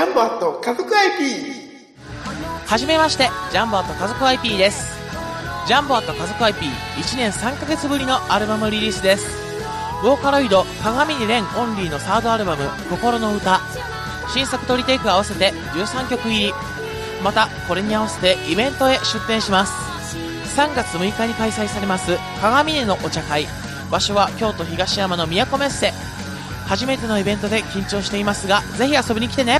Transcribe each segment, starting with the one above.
ャンボアット家族 IP! はじめまして、ジャンボアット家族 IP です。ジャンボアット家族 IP1 年3ヶ月ぶりのアルバムリリースです。ボーカロイド、鏡に蓮オンリーのサードアルバム、心の歌。新作トリテイク合わせて13曲入り。また、これに合わせてイベントへ出展します。3月6日に開催されます、鏡根のお茶会。場所は京都東山の都メッセ。初めてのイベントで緊張していますが、ぜひ遊びに来てね。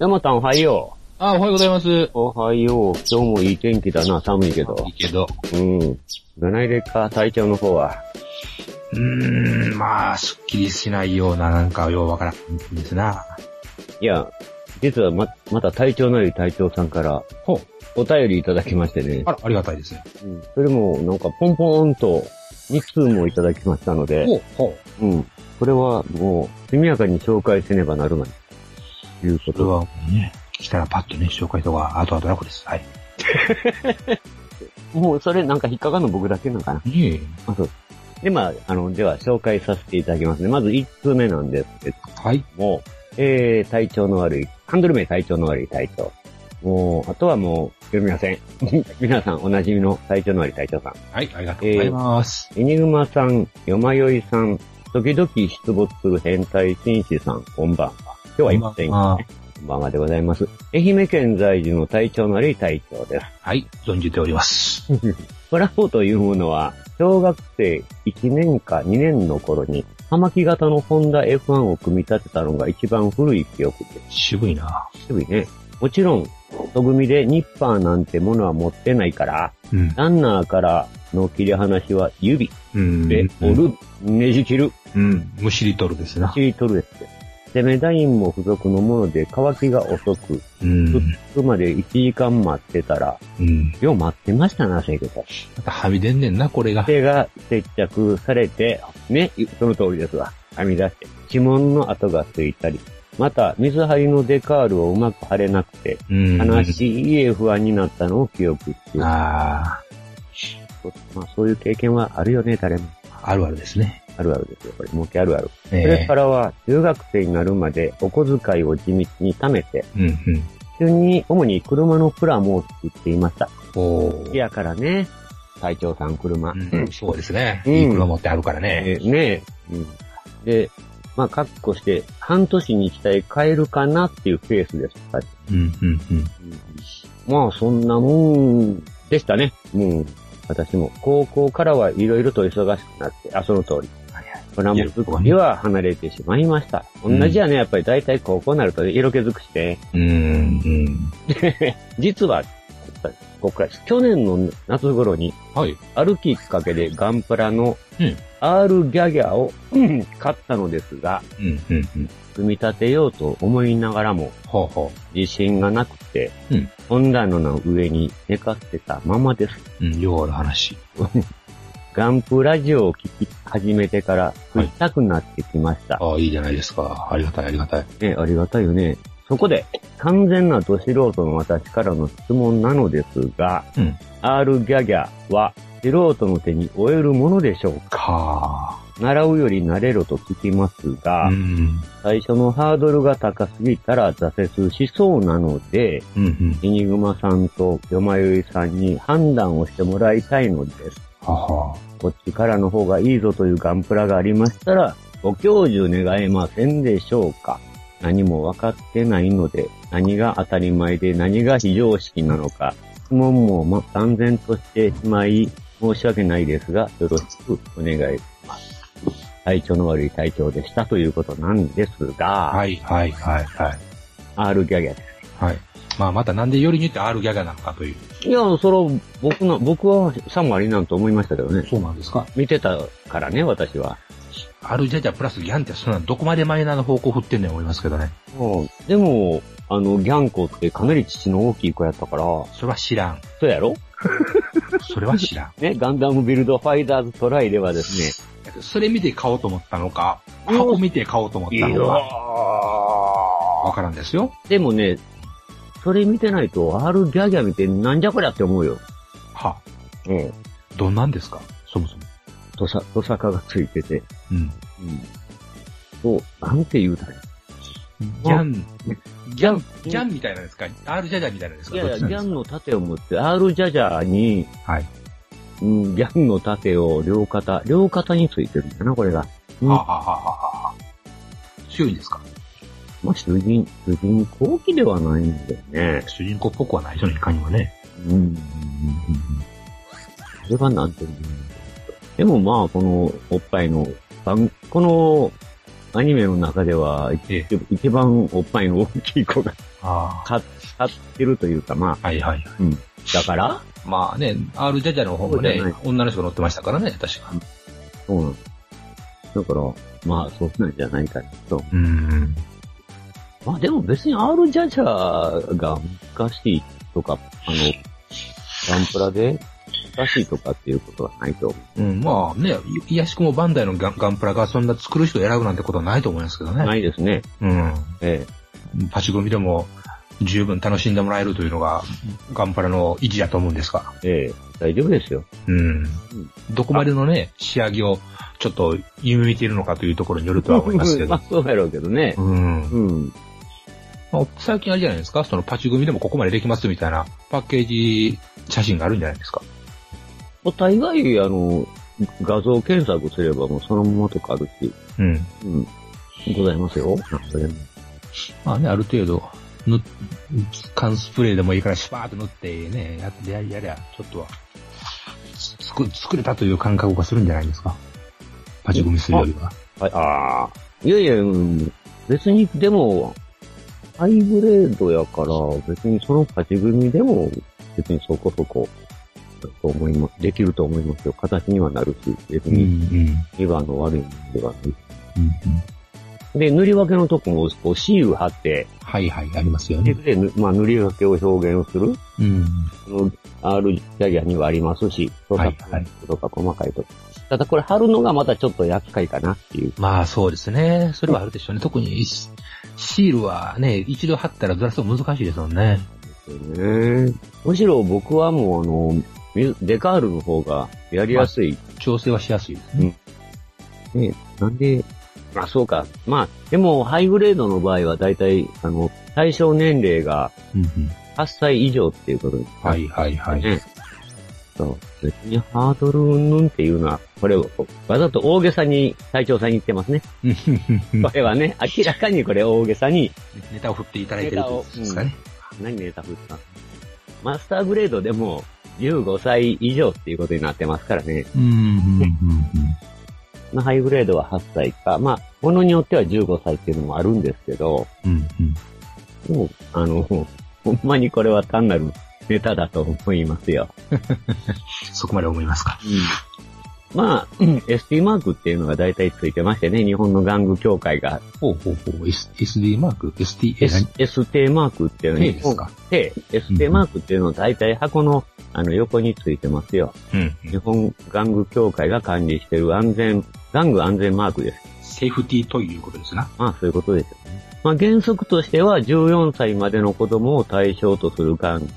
山田おはよあ、おはようございます。う。おはよう。今日もいい天気だな、寒いけどい。いけど。うん。どないでっか、体調の方は？うーんまあすっきりしないようななんかようわからんですないや、実はま、また体調のいい隊長さんから、ほうお便りいただきましてね。あらありがたいですねうん。それも、なんか、ポンポーンと、2通もいただきましたので、ほうほううん。これはもう、速やかに紹介せねばなるまい。ということそれはね、来たらパッとね、紹介とか、後々楽です。はい。もう、それなんか引っかかるの僕だけなのかな。いえ。あ、そう。で、まあ、あの、では紹介させていただきますね。まず1通目なんですけどはい。もう、えー、体調の悪い、ハンドル名体調の悪い隊長。もう、あとはもう、読みません。皆さんおなじみの体調の悪い隊長さん。はい、ありがとうございます。エニグマさん、よまよいさん、時々出没する変態紳士さん、こんばんは。今日はいませんけどね。こんばんはでございます。愛媛県在住の体調の悪い隊長です。はい、存じております。プラモというものは、小学生1年か2年の頃に、葉巻型のホンダ F1 を組み立てたのが一番古い記憶です。渋いな渋いね。もちろん、と組でニッパーなんてものは持ってないから、うん。ランナーからの切り離しは指うん。で折る、ねじ切る、うん。むしり取るですな。切り取るです。攻めダインも付属のもので乾きが遅く、うん。つくまで1時間待ってたら、うん。よう待ってましたな、せいけど。またはみ出んねんな、これが。手が接着されて、ね、その通りですわ。編み出して、指紋の跡がついたり、また、水張りのデカールをうまく貼れなくて、うん。悲しい不安になったのを記憶していますあまあそういう経験はあるよね、誰も。あ、あるあるですね。あるあるですよ、これ。儲けあるある。そえれからは、中学生になるまでお小遣いを地道に貯めて、うん、うん。普通に、主に車のプラモを作っていました。お好きやからね、隊長さん車。うん、そうですね。うんいい車持ってあるからね。えーねうん。で、まあ、かっこして、半年に一台買えるかなっていうペースです。確かうん、うん、うん。にまあ、そんなもんでしたね。うん。私も、高校からはいろいろと忙しくなって、あ、その通り。プラモ作りは離れてしまいました。うん同じやね、やっぱり大体高校になると色気づくして、うん、うん。実は、ここから去年の夏頃に、はい。あるきっかけでガンプラのうん R ギャギャを、うん買ったのですが、うん、うん、うん。組み立てようと思いながらも、ほうほ自信がなくて、うん本棚の上に寝かせたままです。う。うん、ようある話。ガンプラジオを聞き始めてから、食いたくなってきました。ああ、いいじゃないですか。ありがたい、ありがたい。ね、ありがたいよね。そこで、完全など素人の私からの質問なのですが、うん R ギャギャは素人の手に負えるものでしょうか？か習うより慣れろと聞きますが、うん、最初のハードルが高すぎたら挫折しそうなので、うん、うん。エニグマさんとヨマヨイさんに判断をしてもらいたいのです。はは。こっちからの方がいいぞというガンプラがありましたら、ご教授願えませんでしょうか？何も分かってないので、何が当たり前で何が非常識なのか、質問もま断然としてしまい、申し訳ないですが、よろしくお願いします。体調の悪い体調でしたということなんですが、はい、はい、はい、はい。R ギャギャです。はい。まあまたなんでよりによって R ギャガなのかという。いや、それ、僕の、僕はさもありなんと思いましたけどね。そうなんですか見てたからね、私は。?R ジャジャプラスギャンってそんなどこまでマイナーの方向振ってんねん思いますけどね。うんでも、あの、ギャンコってかなり父の大きい子やったから、それは知らん。そうやろ？それは知らん。ね、ガンダムビルドファイターズトライではですね、それ見て買おうと思ったのか、箱見て買おうと思ったのか、わからんですよ。でもね、それ見てないと、R ギャギャ見てなんじゃこりゃって思うよ。は、ええ。どんなんですか？そもそも。とさ、とさかがついてて。うん。うん。そう、なんて言うたらいいギャン、ギャン、ギャンみたいなんですか ?R ジャジャみたいなんですか？いやいや、ギャンの盾を持って、R ジャジャーに、はい。うん、ギャンの盾を両肩、両肩についてるんだな、これが。うんはあ、はあはあはあはあ、強いんですか？まあ、主人、主人公機ではないんだよね。主人公っぽくはない人のいかにもね。うん。うん。うん。うん。それがなん。ていうのでもまあ、この、おっぱいの、番この、アニメの中では、え一一番おっぱいの大きい子があ買買ってるというか、まあ、はいはい。だから、まあね、R ジャジャの方もね女の人が乗ってましたからね、確か。そうなん。だから、まあ、そうなん。じゃないかなと。うん。まあでも別に R ジャジャが難しいとか、あの、ガンプラで難しいとかっていうことはないと思うん、まあね、いやしくもバンダイのガンガンプラがそんな作る人を選ぶなんてことはないと思いますけどう。ね。ないですね。うん。えパチ組みでも十分楽しんでもらえるというのがガンプラの維持だと思うんですが。え、ええ、大丈夫ですよ。うん。どこまでのね、仕上げをちょっと夢見ているのかというところによるとは思いますけ まどあ。そうやろうけどね。うん。うん。まあ最近あれじゃないですか？そのパチ組みでもここまでできますみたいなパッケージ写真があるんじゃないですか？もう大概、あの、画像検索すればもうそのままとかあるし、うん。うん。ございますよ。なんそれもまあね、ある程度、ぬ、缶スプレーでもいいからシュパーって塗ってね、やってやりやりゃ、ちょっとは、作、作れたという感覚がするんじゃないですか？パチ組みするよりは。はい、ああ。いやいや、うん別に、でも、ハイグレードやから、別にその勝ち組でも、別にそこそこ、と思います。できると思いますよ。形にはなるし、別うん、うにん、2番の悪いものではない。うん。で、塗り分けのとこも、こう、シール貼って、はいはい、ありますよで、ね。でぬまあ、塗り分けを表現する、うん。R ジャギャにはありますし、とか、はいはいとか細かいと。ただこれ貼るのがまたちょっと厄介かなっていう。まあそうですね。それはあるでしょうね。特にシシールはね、一度貼ったらずらすの難しいですもんね。ねむしろ僕はもうあの、ミデカールの方がやりやすい。調整はしやすいですね。ね、なんで、まあそうか。まあ、でもハイグレードの場合は大体、あの、対象年齢がうんうん8歳以上っていうことです。はいはいはい。ね。そう。別にハードルうんぬんっていうのは、これを、わざと大げさに隊長さんに言ってますね。これはね、明らかにこれ大げさに、ネタを振っていただいてるということですかね。何ネタ振った？マスターグレードでも15歳以上っていうことになってますからね。うん、うん、うん。まあ、ハイグレードは8歳か。まあ、ものによっては15歳っていうのもあるんですけど、うん、うん。でも、あの、ほんまにこれは単なるネタだと思いますよ。そこまで思いますか？まあ、うん ST マークっていうのが大体ついてましてね、日本の玩具協会が、ほうほうほう。S、SD マーク ?ST、え、S、ST マークっていうの手ですか手、ST マークっていうのは大体箱のあの横についてますよ。うん。日本玩具協会が管理している安全、玩具安全マークです。セーフティーということですな。まあそういうことですよね。まあ原則としては14歳までの子供を対象とする玩具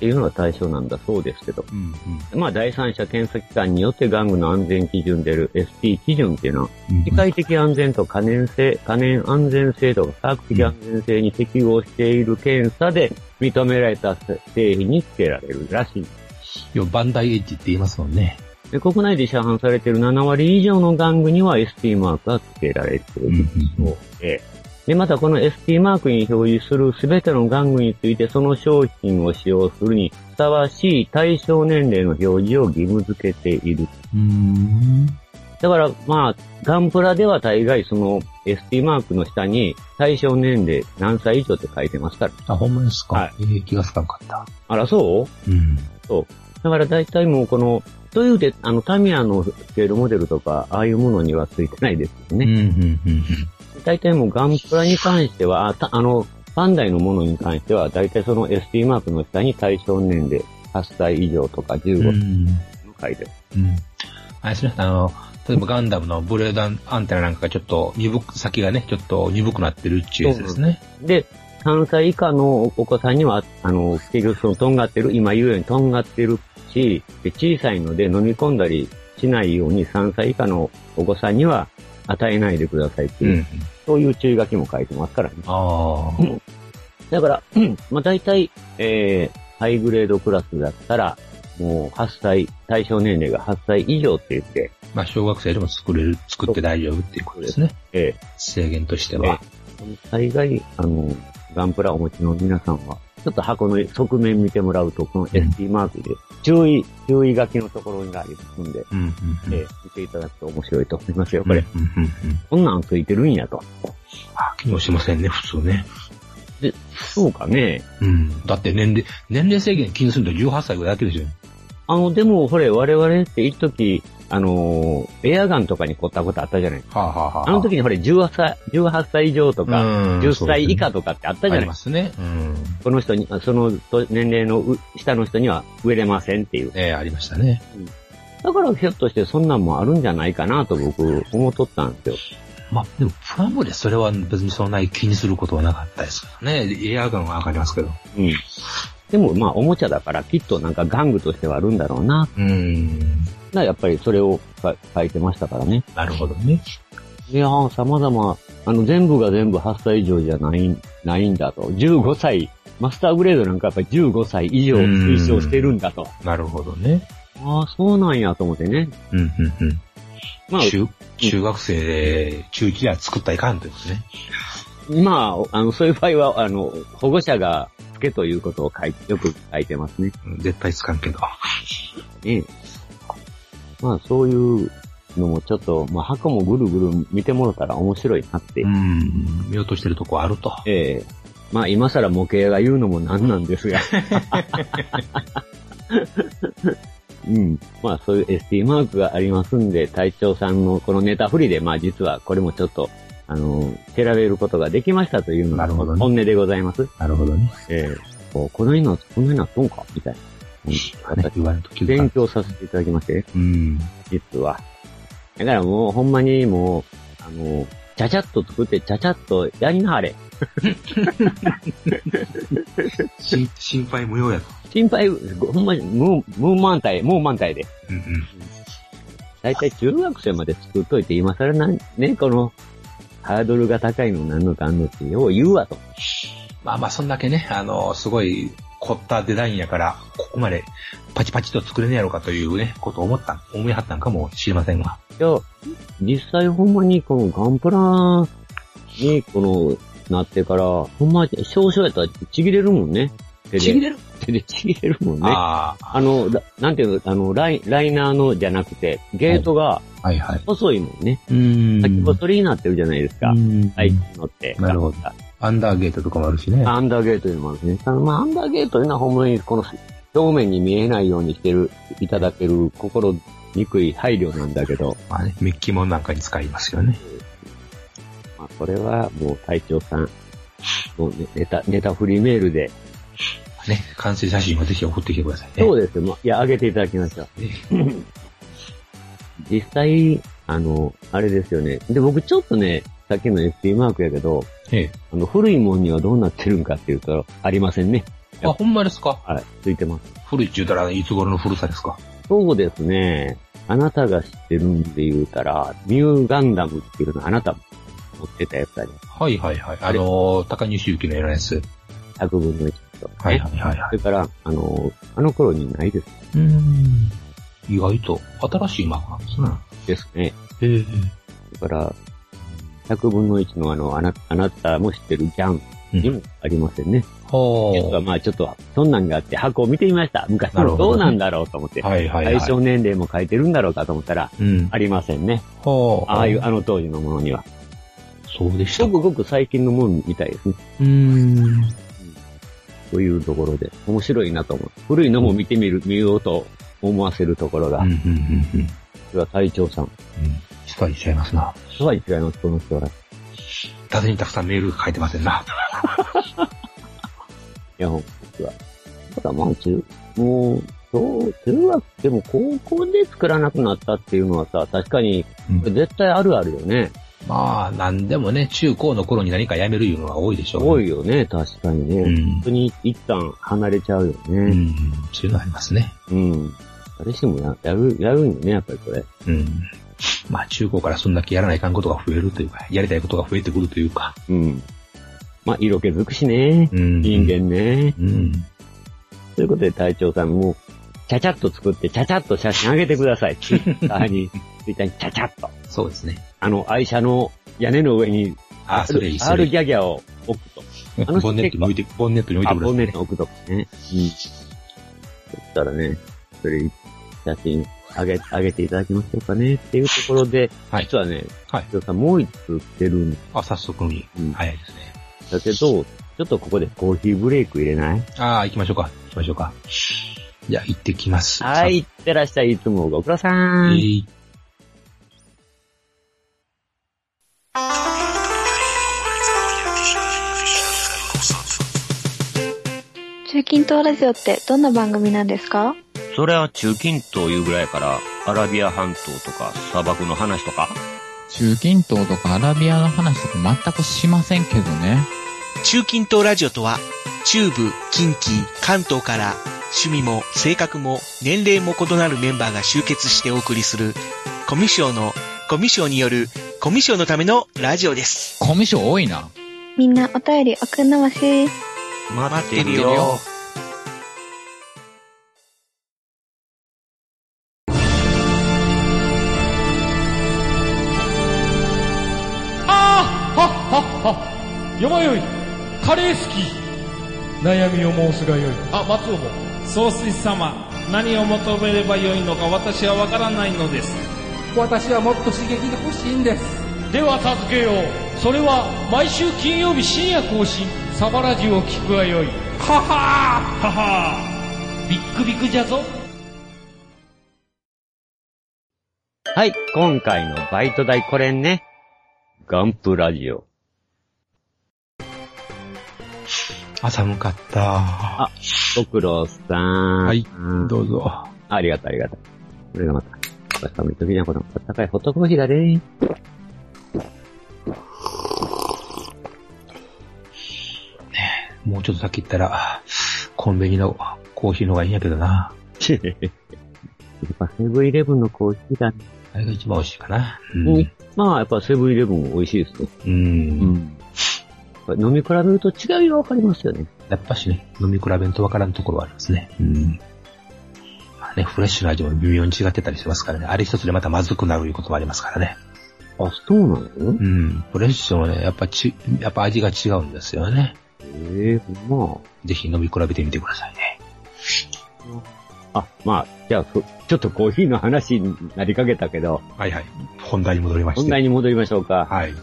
っていうのが対象なんだそうですけど。うん、うん。まあ第三者検査機関によって玩具の安全基準でる ST 基準っていうのは、機械的安全と可燃性、可燃安全性とか科学的安全性に適合している検査で認められた製品に付けられるらしい。要はバンダイエッジって言いますもんね。で国内で市販されている7割以上の玩具には ST マークが付けられているそうで、で、またこの ST マークに表示するすべての玩具についてその商品を使用するにふさわしい対象年齢の表示を義務付けている。うん。だから、まあ、ガンプラでは大概その ST マークの下に対象年齢何歳以上って書いてますから。あ、ほんまですか。はいえー気がつかんかった。あら、そう？うん。だから大体もうこの、というで、あの、タミヤのスケールモデルとか、ああいうものにはついてないですようん、うね。ん、うん。大体もうガンプラに関しては、あたあの、ダイのものに関しては、大体その ST マークの下に対象年齢8歳以上とか15歳うん。の書いてる。うん。あれですね、あの、例えばガンダムのブレードアンテナなんかがちょっと鈍く、先がね、ちょっと鈍くなってるっていうやつですね。で、3歳以下のお子さんには、あの、結局そのとんがってる、今言うようにとんがってるし、で小さいので飲み込んだりしないように3歳以下のお子さんには与えないでくださいっていう、うん。そういう注意書きも書いてますからね。ああ。だから、うんまあ大体、えー、ハイグレードクラスだったら、もう8歳、対象年齢が8歳以上って言って、まあ、小学生でも作れる、作って大丈夫っていうことですね。え制限としてー、は。大概、あの、ガンプラお持ちの皆さんは、ちょっと箱の側面見てもらうと、この ST マークで、注意、注意書きのところがありますんで、うん、うん、うん。えー見ていただくと面白いと思いますよ、これ。うん、うん、うん。こんなんついてるんやと。あ、機能しませんね、普通ね。そうかね。うん。だって年齢、年齢制限気にすると18歳ぐらいだけですよ。あの、でも、これ、我々って一時、あのーエアガンとかに凝ったことあったじゃないはあ、はあはあの時にほれ、18歳、18歳以上とか、うん10歳以下とかってあったじゃあないりますね。うん。この人に、そのと年齢のう下の人には植えれませんっていう。ええありましたね。だからひょっとしてそんなんもあるんじゃないかなと僕思っとったんですよ。まあ、でも、プラモでそれは別にそんなに気にすることはなかったですけどね。エアガンはわかりますけど。うん。でもまあおもちゃだからきっとなんか玩具としてはあるんだろうな。うん。やっぱりそれをか書いてましたからね。なるほどね。いやー、様々、あの全部が全部8歳以上じゃない、ないんだと。15歳、マスターグレードなんかやっぱり15歳以上推奨してるんだと。なるほどね。ああ、そうなんやと思ってね。うん、うん、うん。まあ、中、中学生で、中1では作ったらいかんということね。まあ、あの、そういう場合は、あの、保護者がつけということを書いて、よく書いてますね。うん絶対つかんけど。ねまあ、そういうのもちょっと、まあ、箱もぐるぐる見てもらったら面白いなって。うん。見落としてるとこあると。ええまあ、今更模型が言うのもなんなんですが。うん。まあ、そういう ST マークがありますんで、隊長さんのこのネタ振りで、まあ、実はこれもちょっと、あの、調べることができましたというのが本音でございます。なるほどね。ええこうこのような、このようなそうか？みたいな。うんね言われ勉ん。強させていただきまして、うん。実は。だからもう、ほんまにもう、あの、ちゃちゃっと作って、ちゃちゃっとやりなはれ。心心配無用やと。心配、ほんまに、無、無満体、無満体で。うんうん。だいたい中学生まで作っといて、今更なん、ね、この、ハードルが高いのなんのかんのって、よう言うわと。まあまあ、そんだけね、あの、すごい凝ったデザインやから、ここまでパチパチと作れねえやろかというね、ことを思った、思いはったんかもしれませんが。いや、実際ほんまにこのガンプラに、この、なってから、ほんま、少々やったらちぎれるもんね。手で。ちぎれる？手でちぎれるもんね。ああの、らなんていうの、あの、ライライナーのじゃなくて、ゲートがあ、はいはい。細いもんね。うん先細りになってるじゃないですか。うん最近のって。なるほどアンダーゲートとかもあるしね。アンダーゲートいうのもあるしね。あのまあ、アンダーゲートいうのはほんまにこの表面に見えないようにしてる、いただける心にくい配慮なんだけど、まあね、メッキもなんかに使いますよね。まあ、これはもう隊長さん、もうねネタ、ネタフリーメールで、ね、完成写真をぜひ送ってきてくださいね。そうですよ。まあいや、あげていただきました。実際、あの、あれですよね。で、僕ちょっとね、さっきの ST マークやけど、ええ。あの、古いもんにはどうなってるんかっていうと、ありませんね。あ、ほんまですか？はい、ついてます。古いって言うたらいつ頃の古さですか？そうですね。あなたが知ってるんで言うたら、ミューガンダムっていうのあなたも持ってたやつあります。はいはいはい。あのー、高西行きのやつ。100分の1と、ね。はいはいはいはい。それから、あの、あの頃にないです。うん。意外と新しいマークなんですね。ですね。へえ。だから、100分の1のあの、あなあなたも知ってるジャンにもありませんね。実ははまあちょっと、そんなんがあって箱を見てみました。昔のどうなんだろうと思って。あ。はいはいはい。対象年齢も書いてるんだろうかと思ったら、うん。ありませんね。はああいう、あの当時のものには。そうでしたご。くごく最近のもんみたいですね。うーん。というところで、面白いなと思う。古いのも見てみる、見ようと思わせるところが、うん、うん、うん、うん。それは隊長さん。うん。しっかりしちゃいますな。すごい違います、この人は。い縦にたくさんメール書いてませんな。や、ほんとは。ただまあ、中、もう、そう、中学でも高校で作らなくなったっていうのはさ、確かに、うん絶対あるあるよね。まあ、なんでもね、中高の頃に何かやめるいうのが多いでしょう、多いよね、確かにね。うん本当に一旦離れちゃうようね。ん。そういうのありますね。うん。誰してもややる、やるんよね、やっぱりこれ。うん。まあ、中高からそんだけやらないかんことが増えるというか、やりたいことが増えてくるというか。うん。まあ、色気づくしね。うん人間ね。うん。ということで隊長さんも、ちゃちゃっと作って、ちゃちゃっと写真上げてください。ツイッターに、ツイッターにちゃちゃっと。そうですね。あの、愛車の屋根の上に、あ、それいい、そ R れいい。ギャギャを置くと。あのボンネットに置いて、ボンネットに置いあ、てくださいねボンネット。に置くとかね。うん。そしたらね、それ、写真上げ、上げていただきましょうかね？っていうところで、はい実はね、はいさんもう一つ来てるんあ、早速に。うん早いですね。だけど、ちょっとここでコーヒーブレイク入れない？ああ、行きましょうか。行きましょうか。じゃあ、行ってきます。はい、いってらっしゃい。いつもご苦労ささ。ん。えー中近東ラジオってどんな番組なんですか？それは中近東いうぐらいから、アラビア半島とか砂漠の話とか？中近東とかアラビアの話とか全くしませんけどね。中近東ラジオとは、中部、近畿、関東から、趣味も性格も年齢も異なるメンバーが集結してお送りする、コミュ障の、コミュ障による、コミュ障のためのラジオです。コミュ障多いな。みんなお便り送んなまし。待ってるよ。あよまよいカレー好き。悩みを申すがよい。あ松尾も。総帥様、何を求めればよいのか私はわからないのです。私はもっと刺激が欲しいんです。では助けよう。それは毎週金曜日深夜更新。サバラジュを聞くがよい。ははー。ははー。ビックビックじゃぞ。はい、今回のバイト代これね。ガンプラジオ。あ、寒かった。ご苦労さん。はいうんどうぞ。ありがとう、ありがとう。これがまた、寒い時にはこの温かいホットコーヒーだね。もうちょっと先行ったら、コンビニのコーヒーの方がいいんやけどな。やっぱセブンイレブンのコーヒーだね。あれが一番美味しいかな。ううん。まあ、やっぱセブンイレブンも美味しいですね。うん。ん。飲み比べると違いがわかりますよね。やっぱしね、飲み比べんとわからんところはありますね。うん。まあね、フレッシュな味も微妙に違ってたりしますからね。あれ一つでまたまずくなるいうこともありますからね。あ、そうなの？うん。フレッシュもね、やっぱち、やっぱ味が違うんですよね。ええほんま。ぜひ飲み比べてみてくださいね。あ、まあ、じゃあ、そちょっとコーヒーの話になりかけたけど、はいはい。本題に戻りまして。本題に戻りましょうか。はい。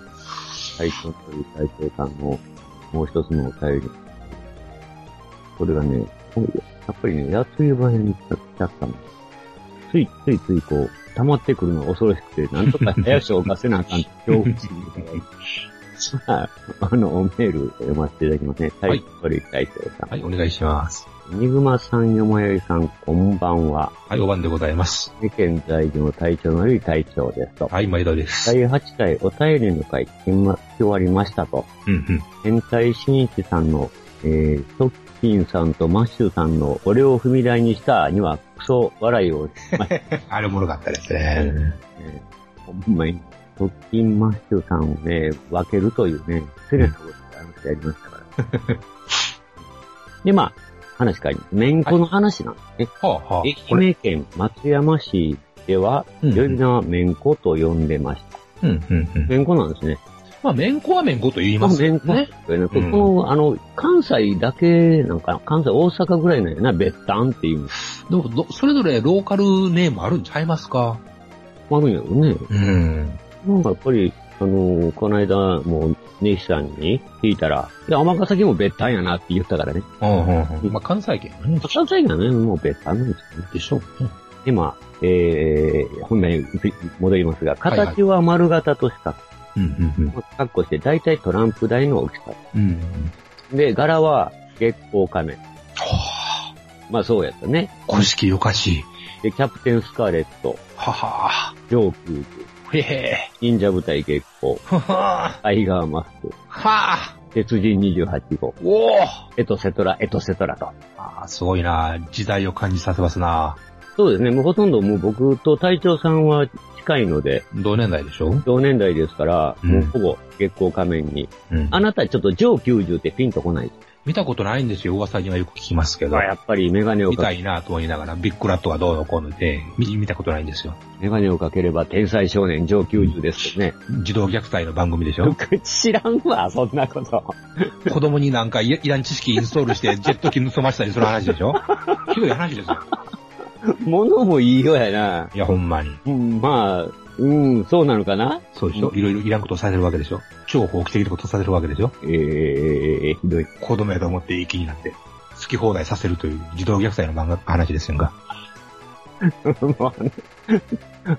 最初という大長さんのもう一つのお便り。これがね、やっぱりね、やつい場に来ちゃったの。ついついついこう、溜まってくるのが恐ろしくて、なんとか早くをかせなあかんって恐怖心で。まあ、あの、おメール読ませていただきますね。はい。はい、お願いします。ニグマさん、よまよいさん、こんばんは。はい、お番でございます。世間在住の隊長のよい隊長ですと。はい、毎度です。第8回お便りの会、聞き終わりましたと。うんうん。変態新一さんの、えー、トッキンさんとマッシュさんの俺を踏み台にしたにはクソ笑いをしました。あれおもろかったですね。えーほんまに、トッキンマッシュさんをね、分けるというね、失礼なことがありましたから。で、まあ、話変わります。めんこの話なんですね。はあはあ。これ。愛媛県松山市では、うん呼び名はめんこと呼んでました。うんうんうん。めんこなんですね。まあ、めんこはめんこと言いますよめんこ。ね。ここうんの、あの、関西だけなんかな、関西、大阪ぐらいなんやな、別丹っていうのでもど、それぞれローカルネームあるんちゃいますか？もあるんやろね。うん。なんかやっぱり、あのーこの間、もう、西さんに聞いたら、いや、尼崎も別単やなって言ったからね。うんうんうん。まあ、関西圏はね。関西がね、もう別単なんですよね。でしょう。今、えー、本題に戻りますが、形は丸型とした、うんうんうん。カッコして、大体トランプ台の大きさ。うん。で、柄は月光仮面。はまあそうやったね。ぁ、古式おかしい。で、キャプテンスカーレット、はは上級部、ぁ。へへ忍者部隊月光、ははタイガーマスク、ぁ。はぁ。鉄人28号、おおエトセトラ、エトセトラと。あーすごいな時代を感じさせますなそうですね、もうほとんどもう僕と隊長さんは近いので、同年代でしょ？同年代ですから、うんもうほぼ月光仮面に。うん。あなたちょっと上90ってピンとこない。見たことないんですよ。噂にはよく聞きますけど。やっぱりメガネをかけ、見たいなと思いながら、ビッグラットがどうのこうので、見見たことないんですよ。メガネをかければ天才少年上90ですよね。児童虐待の番組でしょ 知らんわ、そんなこと。子供になんかいいらん知識インストールして、ジェット機盗ましたりする話でしょひどい話ですよ。物もいいよやな。いや、ほんまに。うん、まあ、うん、そうなのかなそうでしょいろいろいらんことさせるわけでしょ超法規的なことさせるわけでしょ？えー、ひどい。子供やと思っていい気になって、好き放題させるという児童虐待の漫画、話ですよが。もうね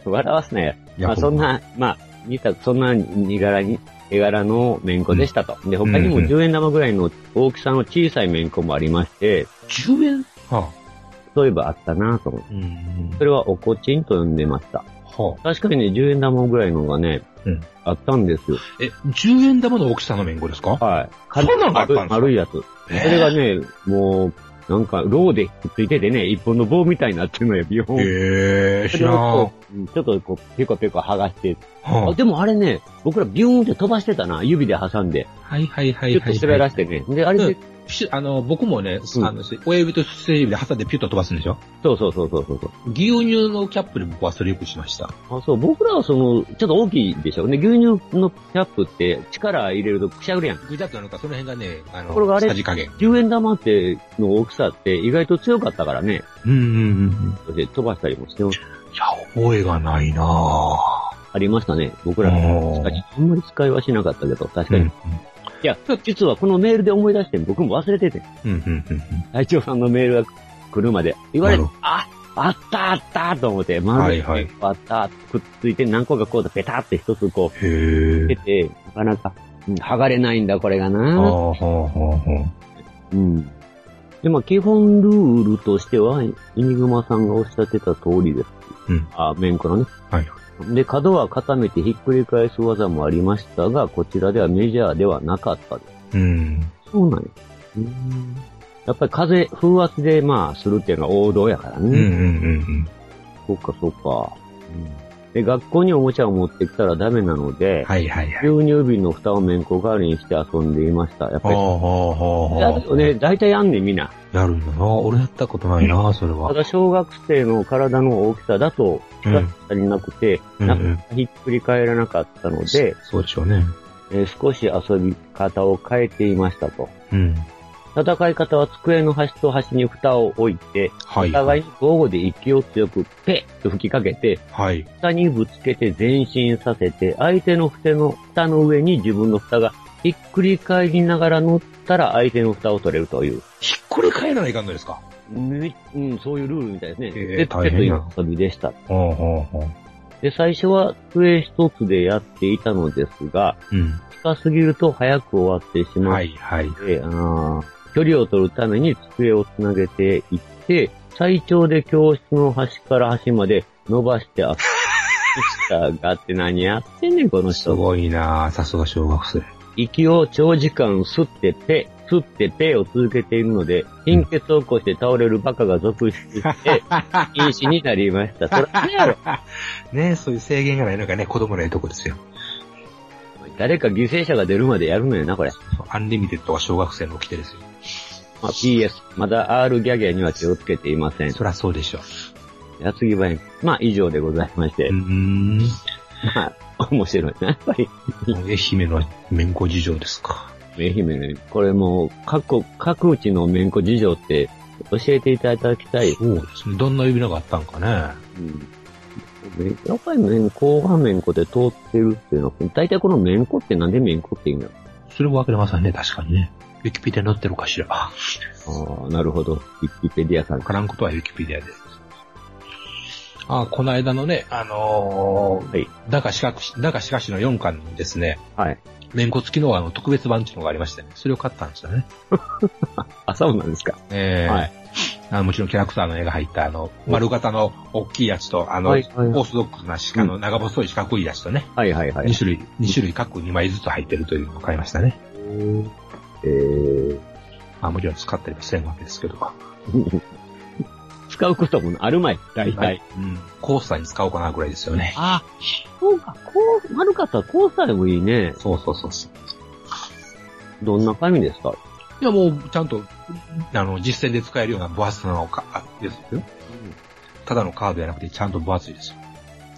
笑わすなよ。いやまあ、そんな、まあ、似た、そんな荷柄に、絵柄のめんこでしたと。で、他にもうんうん10円玉ぐらいの大きさの小さいめんこもありまして、10円？はそういえばあったなと思って。あ、うん。それはおこちんと呼んでました。はあ、確かにね、10円玉ぐらいのがね、うんあったんですよ。え、10円玉の大きさのめんこですか？はい。そんなのがあったんですか？丸いやつ。えそれがね、もう、なんか、ローでくっついててね、一本の棒みたいになってるのよ、ビヨーン。へえ、それを知らん。ちょっとこう、ペコペコ剥がして。はあでもあれね、僕らビューンって飛ばしてたな、指で挟んで。はいはいはいはい。ちょっと滑らしてね。で、あれで、しあの、僕もね、うんあの、親指と人指で挟んでピュッと飛ばすんでしょ？そうそうそうそうそう。牛乳のキャップで僕はそれよくしました。あ、そう、僕らはその、ちょっと大きいでしょうね。牛乳のキャップって力入れるとくしゃぐるやん。ぐちゃっとなのか、その辺がね、あの、これがあれ加減。10円玉っての大きさって意外と強かったからね。うんうんうん。で飛ばしたりもしてますいや、覚えがないなぁ。ありましたね。僕ら。おー確かに。あんまり使いはしなかったけど、確かに。うんいや、実はこのメールで思い出して僕も忘れてて。うんうんうんうん。隊長さんのメールが来るまで。言われてあ、あったあったと思って、は丸いいはい。あったくっついて何個かこうとペタって一つこう、へ出え。て、なかなか、うん剥がれないんだ、これがはあな。はあはあはうん。で、まあ、基本ルールとしては、イニグマさんがおっしゃってた通りです。うん。あ、めんこのね。はい。で、角は固めてひっくり返す技もありましたが、こちらではメジャーではなかったです。うん。そうなんや。うんやっぱり風、風圧でまあ、するっていうのが王道やからうんうんうね。んそっかそっか。うんで、学校におもちゃを持ってきたらダメなので、はいはいはい。牛乳瓶の蓋をめんこ代わりにして遊んでいました。やっぱり。はあはあはあはやるよね、大体やんねんみんな。あ。やるんだな。俺やったことないな、それたは。だ小学生の体の大きさだと、うん足りなくて、うんなかなかひっくり返らなかったので、そうでしょうね。えー少し遊び方を変えていましたと。うん。戦い方は机の端と端に蓋を置いて、はい。お互いに交互で息を強くペッと吹きかけて、はい。蓋にぶつけて前進させて、相手の蓋の、蓋の上に自分の蓋がひっくり返りながら乗ったら相手の蓋を取れるという。ひっくり返らないかんのですか？めうん、そういうルールみたいですね。えーペッペという遊びでした。ほうほうほう。で、最初は机一つでやっていたのですが、うん。近すぎると早く終わってしまっはいはい。て、あー距離を取るために机をつなげていって、最長で教室の端から端まで伸ばして遊びましたがって何やってんねん、この人。すごいなさすが小学生。息を長時間吸ってペ、吸ってペを続けているので、貧血を起こして倒れるバカが続出して、禁止になりました。それ何やろね そういう制限がないのがね、子供のええとこですよ。誰か犠牲者が出るまでやるのよな、これ。アンリミテッドが小学生の掟ですよ。まあ、PS、まだ R ギャギャには気をつけていません。そりゃそうでしょ。やつぎばえまあ、以上でございましてう。ん。まあ、面白いな。やっぱり、愛媛のめんこ事情ですか。愛媛ね、これもう、各、各地のめんこ事情って教えていただきたい。そうですね。どんな呼び名があったんかね。うんめやっぱりめんこがめんこで通ってるっていうのは、大体このめんこってなんでめんこって言うんだろそれもわかりませんね、確かにね。ウィキペディア載ってるかしら。ああ、なるほど。ウィキペディアさん。からんことはウィキペディアです。あこの間のね、あのー、はい。だがしかし、だがしかしの4巻にですね、はい。めんこ付きのあの特別版っていうのがありましてね、それを買ったんですよね。あ、そうなんですか。ええはいあのもちろんキャラクターの絵が入った、あの、丸型の大きいやつと、あの、はいはいオーソドックスな鹿の長細い四角いやつとね、はいはいはい2。種類、二種類各2枚ずつ入ってるというのを買いましたね。えー、まあもちろん使ったりはせんわけですけど。使うこともあるまい、大体。うん。コースターに使おうかなぐらいですよね。あ、そうか、こう、丸かったらコースターでもいいね。そうそうそうそう。どんな紙ですか？いやもう、ちゃんと、あの、実践で使えるような分厚さのか、あですよ。ただのカードじゃなくて、ちゃんと分厚いですよ。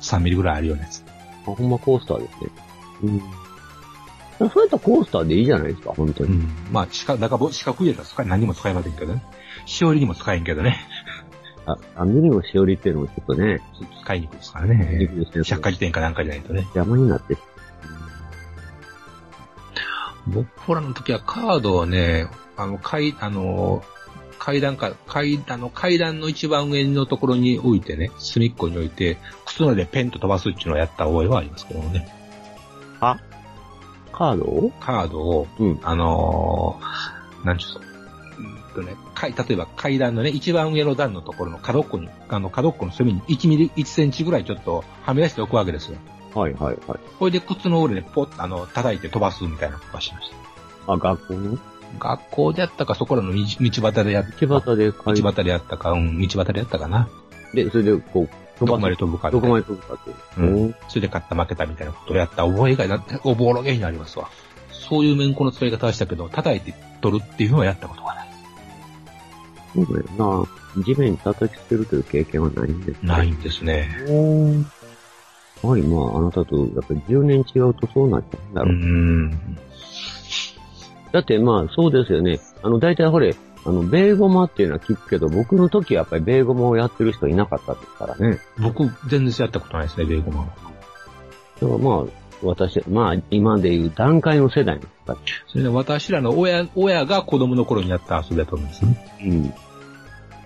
3ミリぐらいあるようなやつ。あ、ほんまコースターですね。うん。そうやったらコースターでいいじゃないですか、本当に。うん。まあ、四角、だから四角いやつは使い、何にも使えませんけどね。しおりにも使えんけどね。あ、あミリのしおりっていうのもちょっとね、使いにくいですからね。肉ですね百科事典かなんかじゃないとね。邪魔になって。僕らの時はカードをね、あの、階、あの、階段か、階、あの、階段の一番上のところに置いてね、隅っこに置いて、靴のでペンと飛ばすっていうのをやった覚えはありますけどもね。カードを？カードを、うん。あのー、なんちゅうの、うんとね、階例えば階段のね、一番上の段のところの角っこに、あの、角っこの隅に1ミリ、1センチぐらいちょっとはみ出しておくわけですよ。はいはいはい。これで靴の裏でポッとあの、叩いて飛ばすみたいなことはしました。あ、学校の？学校でやったか、そこらの道道端でやった道端で道端でやったか、うん、道端でやったかな。で、それでこう、飛どこまで飛ぶかどこまで。で飛ぶかって。うんうん。それで勝った負けたみたいなことをやった覚えがなって、おぼろげになりますわ。そういう面この使い方はしたけど、叩いて取るっていうのはやったことがない。そうだよな。地面に叩きつけるという経験はないんですねないんですね。はい、まあ、あなたと、やっぱり10年違うとそうなっちゃうんだうろう。ん。だってまあ、そうですよね。あの、大体ほれ、あの、ベーゴマっていうのは聞くけど、僕の時はやっぱりベーゴマをやってる人いなかったですからね。僕、全然やったことないですね、ベーゴマは。だからまあ、私、まあ、今でいう段階の世代の人たち。それで私らの親、親が子供の頃にやった遊びだと思うんですね。うん。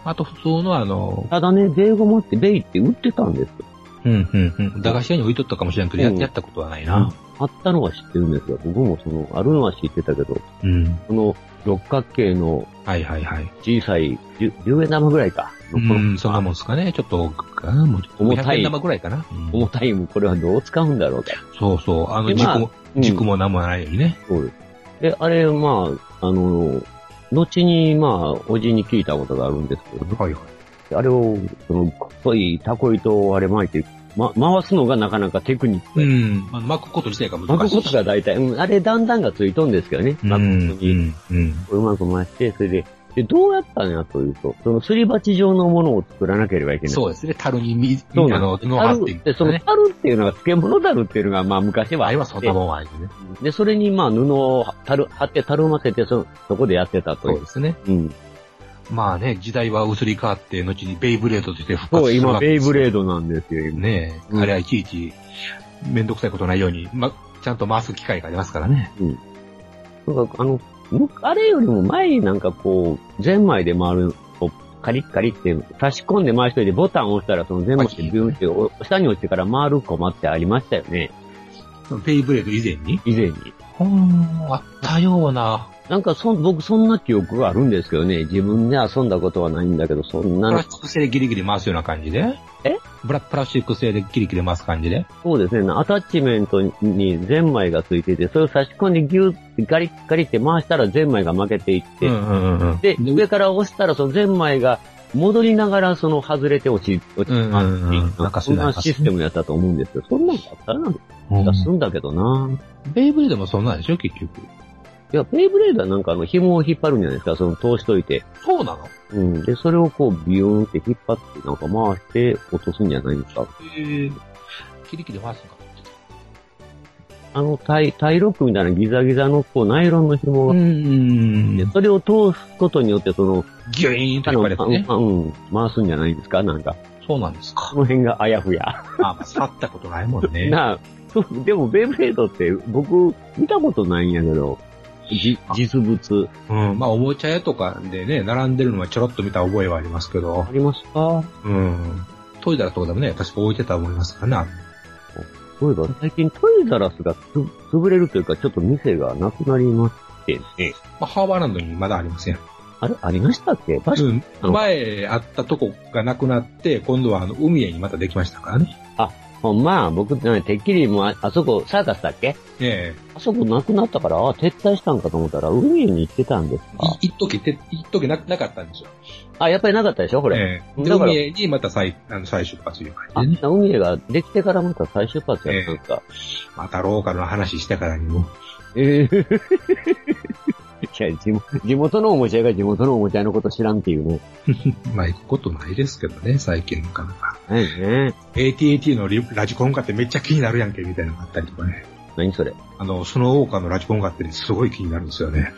あと普通のあの、ただね、ベーゴマってベイって売ってたんですよ。うん、うん、うん。駄菓子屋に置いとったかもしれんけど、やうんやったことはないな。あったのは知ってるんですよ。僕もその、あるのは知ってたけど、うん。この六角形のはいはいはい。小さい10 10円玉ぐらいか。うのこのん、そんなもんですかね。ちょっと、かなもう重たい500円玉ぐらいかな。うん重たいこれはどう使うんだろうと。そうそう。あの、でまあ軸も、うん軸も何もないようにね。そうです。で、あれ、まあ、あの、後に、まあ、おじに聞いたことがあるんですけどね。はいはい。あれを、その、細いタコ糸をあれ巻いて、ま、回すのがなかなかテクニックで。うん。まあ、巻くこと自体が難しい。巻くことが大体、うん、あれ段々がついとんですけどね。うん、巻くことに、うん、うん。うまく回して、それで、で、どうやったんやというと、そのすり鉢状のものを作らなければいけない。そうですね。樽に水、そうあの、なんです。布を貼っていく、で、そのね。樽っていうのが、漬物樽っていうのが、まあ昔はあれはそんなもんはないね。で、それにまあ布を樽、貼って樽ませて、そ、そこでやってたというう。そですね。うん。まあね、時代は移り変わって、後にベイブレードとして復活そう、する今、ベイわけですよブレードなんですよ、今。ねえ、うんあれはいちいち、めんどくさいことないように、ま、ちゃんと回す機会がありますからね。なんか、あの、むあれよりも前になんかこう、ゼンマイで回る、カリッカリって差し込んで回しといてボタンを押したらそのゼンマイってビューンってお下に落ちてから回るコマってありましたよね。ベイブレード以前に？以前に。あったような。なんかそん、僕そんな記憶があるんですけどね。自分で遊んだことはないんだけど、そんなのプラスチック製でギリギリ回すような感じで？え？ブラプラスチック製でギリギリ回す感じで？そうですね。アタッチメントにゼンマイがついてて、それを差し込んでギューってガリッガリって回したらゼンマイが負けていって、うんうんうんうん。で、上から押したらそのゼンマイが戻りながらその外れて落ち、落ちますっていなんかそんなシステムやったと思うんですけど、そんなんあったらなんうんかすんだけどな。ベイブレードもそんなんでしょ、結局。いや、ベイブレードはなんかあの紐を引っ張るんじゃないですか、その通しといて。そうなの？うん。で、それをこうビューンって引っ張ってなんか回して落とすんじゃないですか？へえ。キリキリ回すのか？あの、タイ、タイロックみたいなギザギザのこうナイロンの紐が、んでそれを通すことによってその、ギュイーンと引っ張ね。うん、うん回すんじゃないですか？なんか。そうなんですか。この辺があやふや。あ、まあ、触ったことないもんね。なあ、でもベイブレードって僕見たことないんやけど、じ、実物うん。まあ、おもちゃ屋とかでね、並んでるのはちょろっと見た覚えはありますけどあ、りますか？うん。トイザらスとかでもね、確か置いてた思いますからね。そういえば最近トイザラスがつ潰れるというかちょっと店がなくなりましてね。まあ、ハーバーランドにまだありません。あれありましたっけ？確かうん前あったとこがなくなって、今度はあの、海へにまたできましたからね。ほんまあ、僕ね、てっきりもうあ、あそこ、サーカスだっけ？えあそこなくなったから、あ撤退したんかと思ったら、海に行ってたんですえかい一時て、一時な、なかったんですよ。あ、やっぱりなかったでしょこれ。ええで、だから海へにまた再、あの、再出発というあ感じでね。海ができてからまた再出発やったんですか。またローカルの話してからにも。ええいや地元、地元のおもちゃ屋が地元のおもちゃ屋のこと知らんっていうね。まあ、行くことないですけどね、最近なかなか。はいね。AT&T のリラジコンカってめっちゃ気になるやんけ、みたいなのがあったりとかね。何それ？ちあの、そのオーカーのラジコンカってすごい気になるんですよね。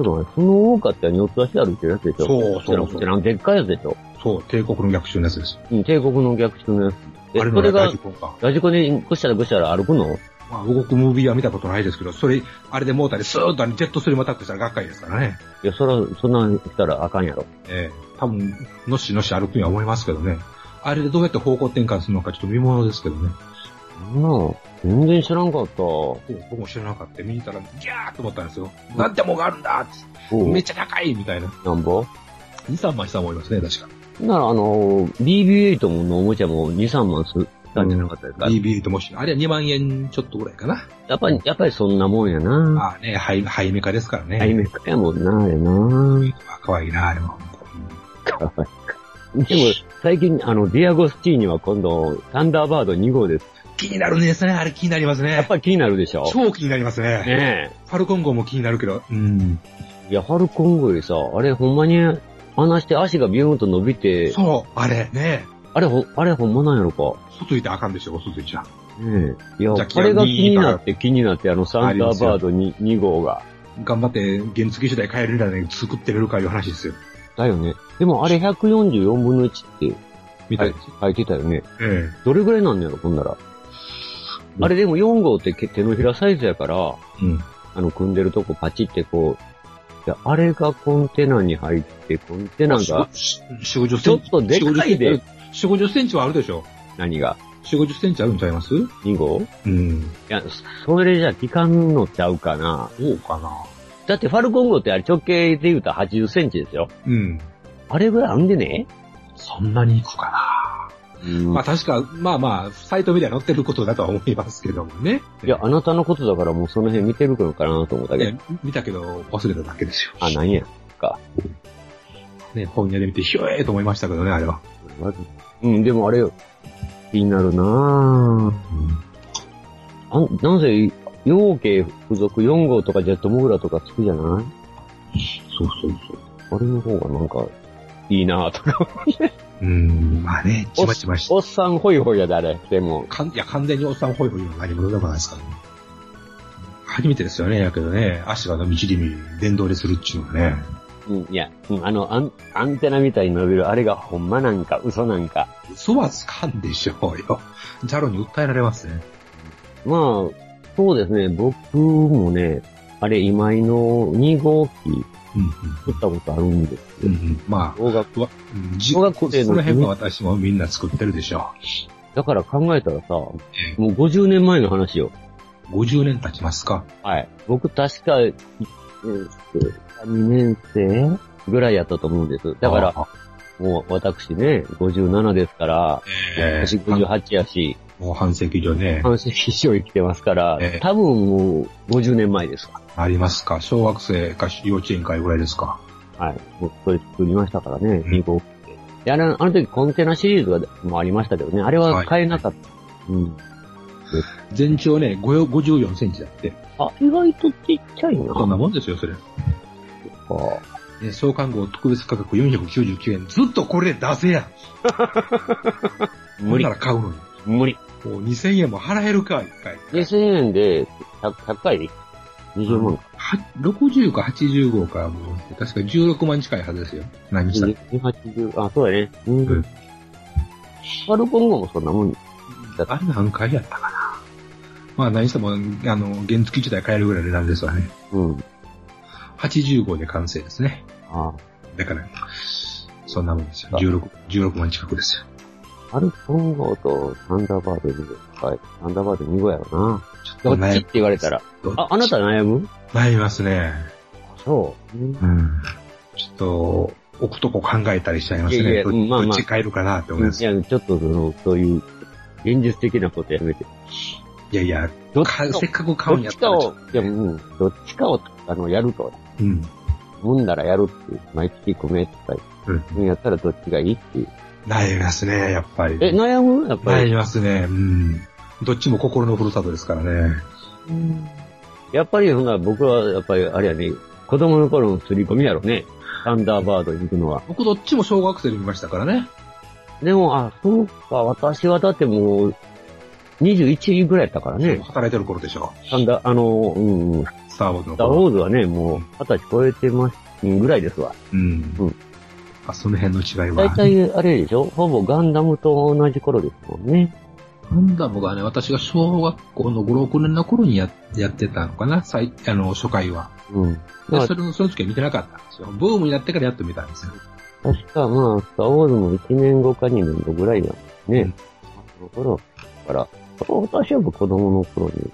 ょっと待って、その大岡って四つ足歩いてるやつでしょ？そうそうそうでっかいやつでしょ？そう、帝国の逆襲のやつです。うん、帝国の逆襲のやつ。え、あれのラジ、コンか。ラジコでぐしゃらぐしゃら歩くの？まあ、動くムービーは見たことないですけど、それ、あれでモーターでスーッとジェットストリームアタックしたらがっかりですからね。いや、そら、そんなんしたらあかんやろ。ええ多分、のしのし歩くには思いますけどね。あれでどうやって方向転換するのかちょっと見ものですけどね。なあ、全然知らんかった。僕も知らなかった。見に行ったら、ギャーって思ったんですよ。なんてもんがあるんだっめっちゃ高いみたいな。なんぼ？2、3万したと思いますね、確か。なら、あの、BB8 のおもちゃも2、3万すったんじゃなかったですか、BB ともし、あれは2万円ちょっとぐらいかな。やっぱり、やっぱりそんなもんやな。まあね、ハイ、ハイメカですからね。アイメカやもんな、あれな。可愛いな、あれも。かわいい。でも、最近、あの、ディアゴスティーニは今度、サンダーバード2号です。気になるんですね、あれ気になりますね。やっぱり気になるでしょ？超気になりますね。ねファルコン号も気になるけど、うん。え。いや、ファルコン号よりさ、あれほんまに、離して足がビューンと伸びて、そう、あれ、ねあれほ、あれほんまなんやろか。外いてあかんでしょ、外いちゃ。ねえ。いや、じゃあこれが気になって気になって、あの、サンダーバード 2, 2号が。頑張って原付次第変えるんだね、作ってれるかいう話ですよ。だよね。でもあれ144分の1ってみたいです。書いてたよね。えどれぐらいなんのやろ、ほんなら。あれでも4号ってけ手のひらサイズやから、え。うん。あの、組んでるとこパチってこう、あれがコンテナに入って、コンテナが、4、50ちょっとでかいで。4、50センチはあるでしょ。何が？4、50センチあるんちゃいます ?2 号？うん。いや、それじゃ効かんのちゃうかな。そうかな。だってファルコン号ってあれ直径で言うたら80センチですよ。うん。あれぐらいあんでね？そんなにいくかうんな。まあ確か、まあまあ、サイト見では載ってることだとは思いますけどもね。いや、あなたのことだからもうその辺見てるのかなと思ったけど。ね、見たけど忘れただけですよ。あ、なんや？ね、本屋で見て、ひょえーと思いましたけどね、あれは。うん、でもあれ、気になるなぁ。あん、なぜ、養系付属4号とかジェットモグラとかつくじゃない？そうそうそう。あれの方がなんか、いいなぁとか。うーん、まあね、ちまちましおっさんホイホイやであれ。でも、かん、いや、完全におっさんホイホイの何者でもないですからね。初めてですよね、やけどね、足が伸び縮み、電動でするっちゅうのはね。うん、いや、うん、あの、アン、アンテナみたいに伸びるあれがほんまなんか嘘なんか。嘘はつかんでしょうよ。ジャロに訴えられますね。まあ、そうですね、僕もね、あれ今井の2号機うん、作ったことあるんですうん。うよ。ん、うん。まあ、小学わうんじ小学生のその辺は私もみんな作ってるでしょだから考えたらさ、もえう50年前の話よ。う。50年経ちますかはい。僕確か、えーっと、2年生ぐらいやったと思うんです。だから、あもう私ね、57ですから、え私58やし、もう半世紀以上ね、半世紀以上生きてますからええ、多分もう50年前ですわ。ありますか？小学生か幼稚園会ぐらいですか？はい。もうそれ作りましたからね、うん2号機あれ、あの時コンテナシリーズがもありましたけどね、あれは買えなかった。うん。全長ね、5 54センチだって。あ、意外とちっちゃいな。そんなもんですよ、それ。かね、創刊号特別価格499円。ずっとこれ出せやん。無理ほんな。ら買うのに。無理。もう2000円も払えるか、一回。2000円で100、100回 ?20 万か。は60か80号か、もう、確か16万近いはずですよ。何した？ら。280、あ、そうだね。うん。うんファルコン号もそんなもん。あれ何回やったかな。まあ何しても、あの、原付自体変えるぐらいでなんですわね。うん。80号で完成ですね。あだから、そんなもんですよ。あ16、16万近くですよ。ファルコン号とサンダーバード2号。はい。サンダーバード2号やろな。ちょっどっちってと悩む。言われたら。あ、あなた悩む？悩みますね。そう。うん。ちょっと、置くとこ考えたりしちゃいますね。いやいやどうんまあまあどっち変えるかなって思います。いや、ちょっとその、そういう、現実的なことやめて。いやいや、どっかちかせっかく買うんやったらちょっを、いや、うん、どっちかを、あの、やると。と。うん。産んだらやるっていう、毎月組めとかうん。言うんやったらどっちがいいっていう。悩みますね、やっぱり。え、悩む？やっぱり。悩みますね。うん。どっちも心のふるさとですからね。やっぱり、ほんなら僕は、やっぱり、あれやね、子供の頃の刷り込みやろね。サンダーバードに行くのは。僕どっちも小学生で見ましたからね。でも、あ、そうか、私はだってもう、21ぐらいやったからね。働いてる頃でしょ。サンダー、あの、うん、うん。スターウォーズのスターウ頃。ォーズはね、もう、二十歳超えてます、ぐらいですわ。うん。うんあ、その辺の違いは。大体、あれでしょ？ほぼガンダムと同じ頃ですもんね。ガンダムがね、私が小学校の5、6年の頃にややってたのかな？最、あの、初回は。うん。でまあそれの、その時は見てなかったんですよ。ブームになってからやっと見たんですよ。確か、まあ、スターウォーズも1年後か2年後ぐらいなんですね。うんその頃から、私は子供の頃に、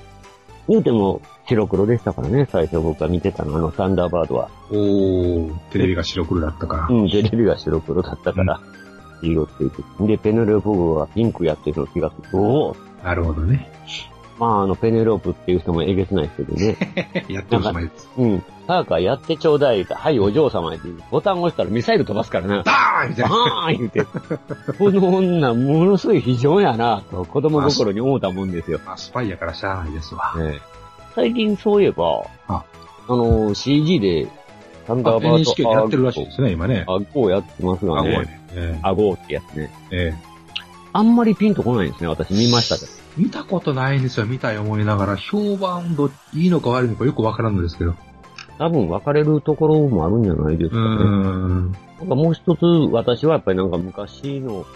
言うても白黒でしたからね、最初僕が見てたの、あの、サンダーバードは。おー、テレビが白黒だったから。うん、テレビが白黒だったから、色っていく。で、ペネロープ号はピンクやってるの気がする。おおなるほどね。まあ、あの、ペネロープっていう人もえげつないですけどね。やってるじゃないです。うん。サーカーやってちょうだいはい、お嬢様って、ボタン押したらミサイル飛ばすからな。ダーンみたいな。バーン言うて。この女、ものすごい非常やな、と子供心に思ったもんですよ。まあ、スパイやからしゃあないですわ。ね最近そういえば、ああの、CG で、サンダーバードやってるらしいですね、今ね。あ、ゴーやってますがね。あ、ゴーってやつね。ええあんまりピンとこないんですね、私見ましたけど。え見たことないんですよ、見たい思いながら。評判ど、いいのか悪いのかよくわからんのですけど。多分分かれるところもあるんじゃないですかね。ん。なんかもう一つ、私はやっぱりなんか昔の、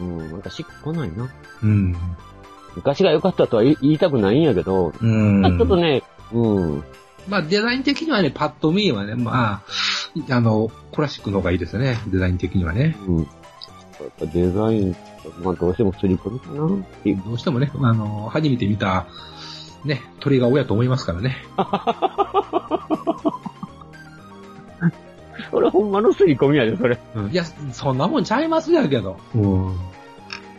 うん、なんかしっこないな。うん。昔が良かったとは言いたくないんやけど、うん。ちょっとね、うん、まあ、デザイン的にはね、パッと見はね、まあ、あの、クラシックの方がいいですね、デザイン的にはね。うん。やっぱデザイン、まあどうしても刷り込みかな。どうしてもね、あの、初めて見た、ね、鳥が親と思いますからね。それほんまの刷り込みやで、それ。うん。いや、そんなもんちゃいますやけど。うん。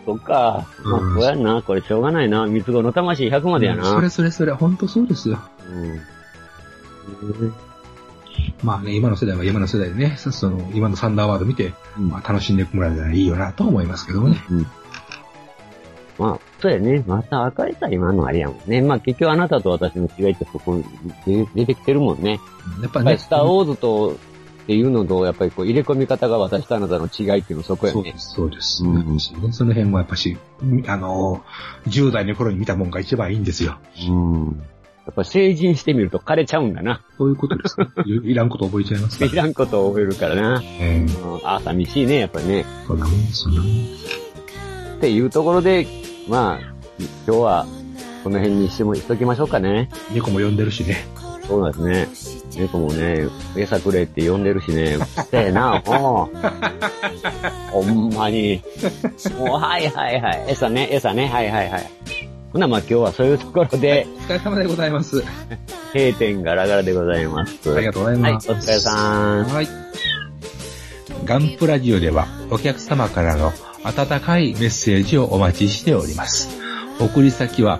そっか。まあ、うんそうやんな。これしょうがないな。三つ子の魂100までやな。それそれそれ、ほんとそうですよ。うん。まあね、今の世代は今の世代でね、そその、今のサンダーワード見て、うんまあ楽しんでもらえたらいいよなと思いますけどもね。うん。まあ、そうやね。また赤いさ、今のあれやもんね。まあ結局あなたと私の違いってそこに出出てきてるもんね。やっぱね、スターウォーズと、っていうのと、やっぱりこう入れ込み方が私とあなたの違いっていうのそこやね。そうです、そうです。うんねその辺もやっぱし、あの、10代の頃に見たもんが一番いいんですよ。うん。やっぱ成人してみると枯れちゃうんだな。そういうことですね。い いらんこと覚えちゃいますかいらんことを覚えるからな。ええうん、あ、寂しいね、やっぱりね。そんなもんです、そんなもんっていうところで、まあ、今日はこの辺にしてもしときましょうかね。猫も呼んでるしね。そうですね。猫もね、餌くれって呼んでるしね。うっせえな、もう。ほんまに。もう、はいはいはい。餌ね、餌ね、はいはいはい。ほな、まあ今日はそういうところで、お疲れ様でございます。閉店ガラガラでございます。ありがとうございはい、おます。疲れさん。はい。ガンプラジオではお客様からの温かいメッセージをお待ちしております。送り先は